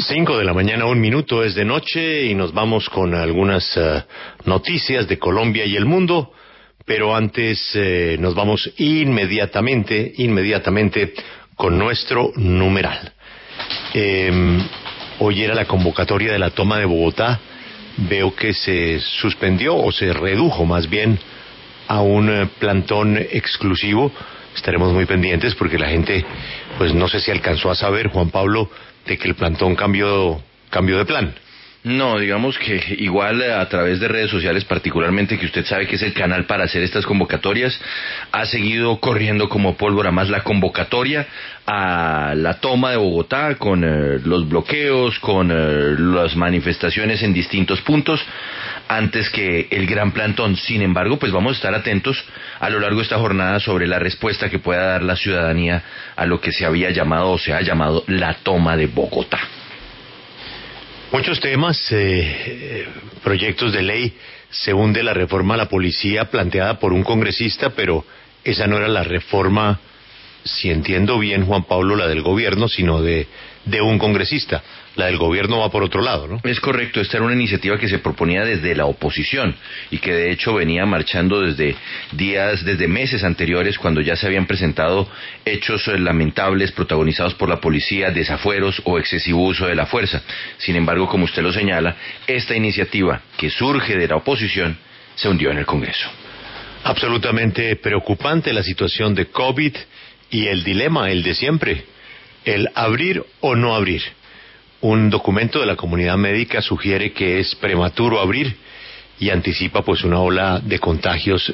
Cinco de la mañana, un minuto es de noche y nos vamos con algunas eh, noticias de Colombia y el mundo, pero antes eh, nos vamos inmediatamente, inmediatamente con nuestro numeral. Em, hoy era la convocatoria de la toma de Bogotá, veo que se suspendió o se redujo más bien a un eh, plantón exclusivo. Estaremos muy pendientes porque la gente, pues no sé si alcanzó a saber, Juan Pablo, de que el plantón cambió, cambió de plan. No, digamos que igual a través de redes sociales, particularmente que usted sabe que es el canal para hacer estas convocatorias, ha seguido corriendo como pólvora más la convocatoria a la toma de Bogotá con eh, los bloqueos, con eh, las manifestaciones en distintos puntos, antes que el gran plantón. Sin embargo, pues vamos a estar atentos a lo largo de esta jornada sobre la respuesta que pueda dar la ciudadanía a lo que se había llamado o se ha llamado la toma de Bogotá. Muchos temas, eh, proyectos de ley, se hunde la reforma a la policía planteada por un congresista, pero esa no era la reforma, si entiendo bien, Juan Pablo, la del gobierno, sino de, de un congresista la del gobierno va por otro lado, ¿no? Es correcto, esta era una iniciativa que se proponía desde la oposición y que de hecho venía marchando desde días, desde meses anteriores cuando ya se habían presentado hechos lamentables protagonizados por la policía, desafueros o excesivo uso de la fuerza. Sin embargo, como usted lo señala, esta iniciativa que surge de la oposición se hundió en el Congreso. Absolutamente preocupante la situación de COVID y el dilema, el de siempre, el abrir o no abrir un documento de la comunidad médica sugiere que es prematuro abrir y anticipa pues una ola de contagios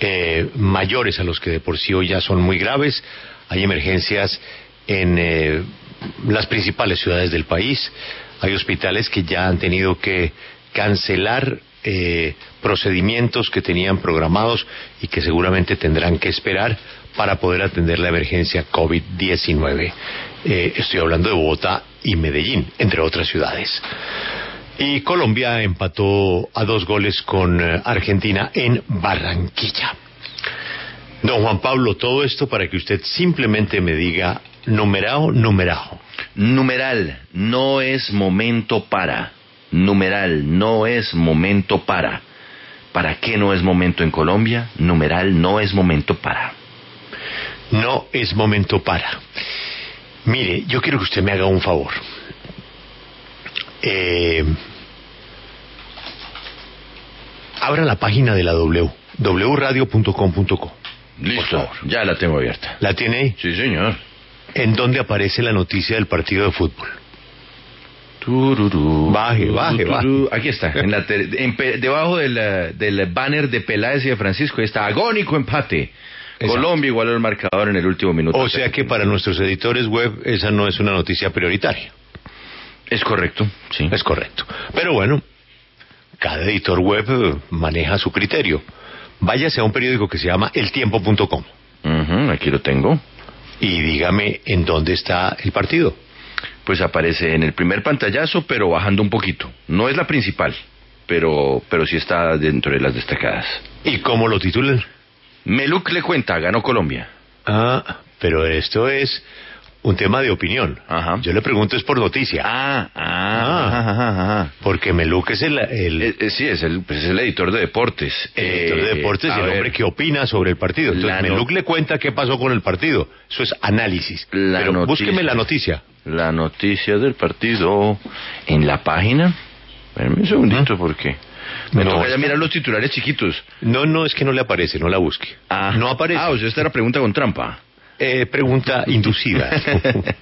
eh, mayores a los que de por sí hoy ya son muy graves. Hay emergencias en eh, las principales ciudades del país. Hay hospitales que ya han tenido que cancelar eh, procedimientos que tenían programados y que seguramente tendrán que esperar para poder atender la emergencia COVID-19. Eh, estoy hablando de Bogotá y Medellín, entre otras ciudades. Y Colombia empató a dos goles con eh, Argentina en Barranquilla. Don Juan Pablo, todo esto para que usted simplemente me diga numerado, numerado. Numeral, no es momento para. Numeral, no es momento para. ¿Para qué no es momento en Colombia? Numeral, no es momento para. No es momento para. Mire, yo quiero que usted me haga un favor. Eh, abra la página de la W, wradio.com.co. Listo, ya la tengo abierta. ¿La tiene ahí? Sí, señor. ¿En dónde aparece la noticia del partido de fútbol? Tururú, Baje, baje, tururú. Aquí está, en la en debajo del, eh, del banner de Peláez y de Francisco, ahí está agónico empate. Exacto. Colombia igualó el marcador en el último minuto. O sea que para nuestros editores web esa no es una noticia prioritaria. Es correcto, sí. Es correcto. Pero bueno, cada editor web eh, maneja su criterio. Váyase a un periódico que se llama eltiempo.com Ujú, aquí lo tengo. y dígame en dónde está el partido. Pues aparece en el primer pantallazo, pero bajando un poquito. No es la principal, pero, pero sí está dentro de las destacadas. ¿Y cómo lo titulan? Meluc le cuenta, ganó Colombia. Ah, pero esto es un tema de opinión. Ajá. Yo le pregunto es por noticia. Ah, ah, Ah. ajá, ajá. Porque Meluc es el, el Eh, eh, sí, es el, pues es el editor de deportes. editor de Eh, deportes a y el ver, hombre que opina sobre el partido. Entonces La no- Meluc le cuenta qué pasó con el partido. Eso es análisis. La pero noticia. búsqueme la noticia. La noticia del partido en la página. Espérame un segundito porque me No, toca ya mirar los titulares chiquitos. No, no, es que no le aparece, no la busque. Ah. No aparece. Ah, o sea, esta era pregunta con trampa. Eh, pregunta inducida.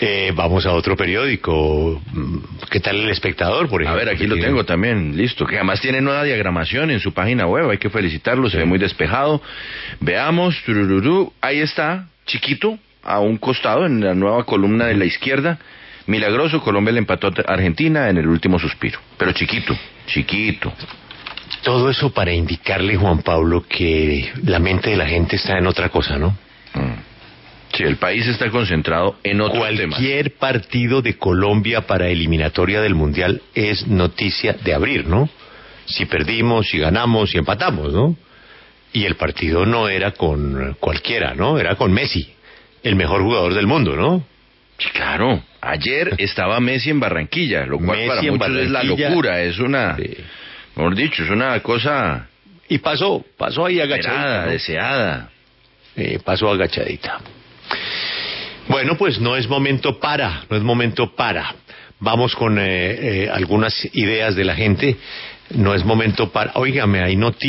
Eh, vamos a otro periódico. Mm, ¿Qué tal el espectador, por A ejemplo? ver, aquí lo Que- tengo también, listo. Que además tiene nueva diagramación en su página web, hay que felicitarlo, se ve muy despejado. Veamos, turururú, ahí está, chiquito, a un costado, en la nueva columna de la izquierda. Milagroso, Colombia le empató a Argentina en el último suspiro. Pero chiquito, chiquito. Todo eso para indicarle, Juan Pablo, que la mente de la gente está en otra cosa, ¿no? Mm. Sí, el país está concentrado en otros temas. Cualquier partido de Colombia para eliminatoria del Mundial es noticia de abrir, ¿no? Si perdimos, si ganamos, si empatamos, ¿no? Y el partido no era con cualquiera, ¿no? Era con Messi, el mejor jugador del mundo, ¿no? Sí, claro. Ayer estaba Messi en Barranquilla, lo cual Messi para muchos es la locura, es una, Sí. mejor dicho, es una cosa Y pasó, pasó ahí ¿no? deseada. Eh, pasó agachadita. Bueno, pues no es momento para, no es momento para. Vamos con eh, eh, algunas ideas de la gente. No es momento para. Óigame, hay noticias.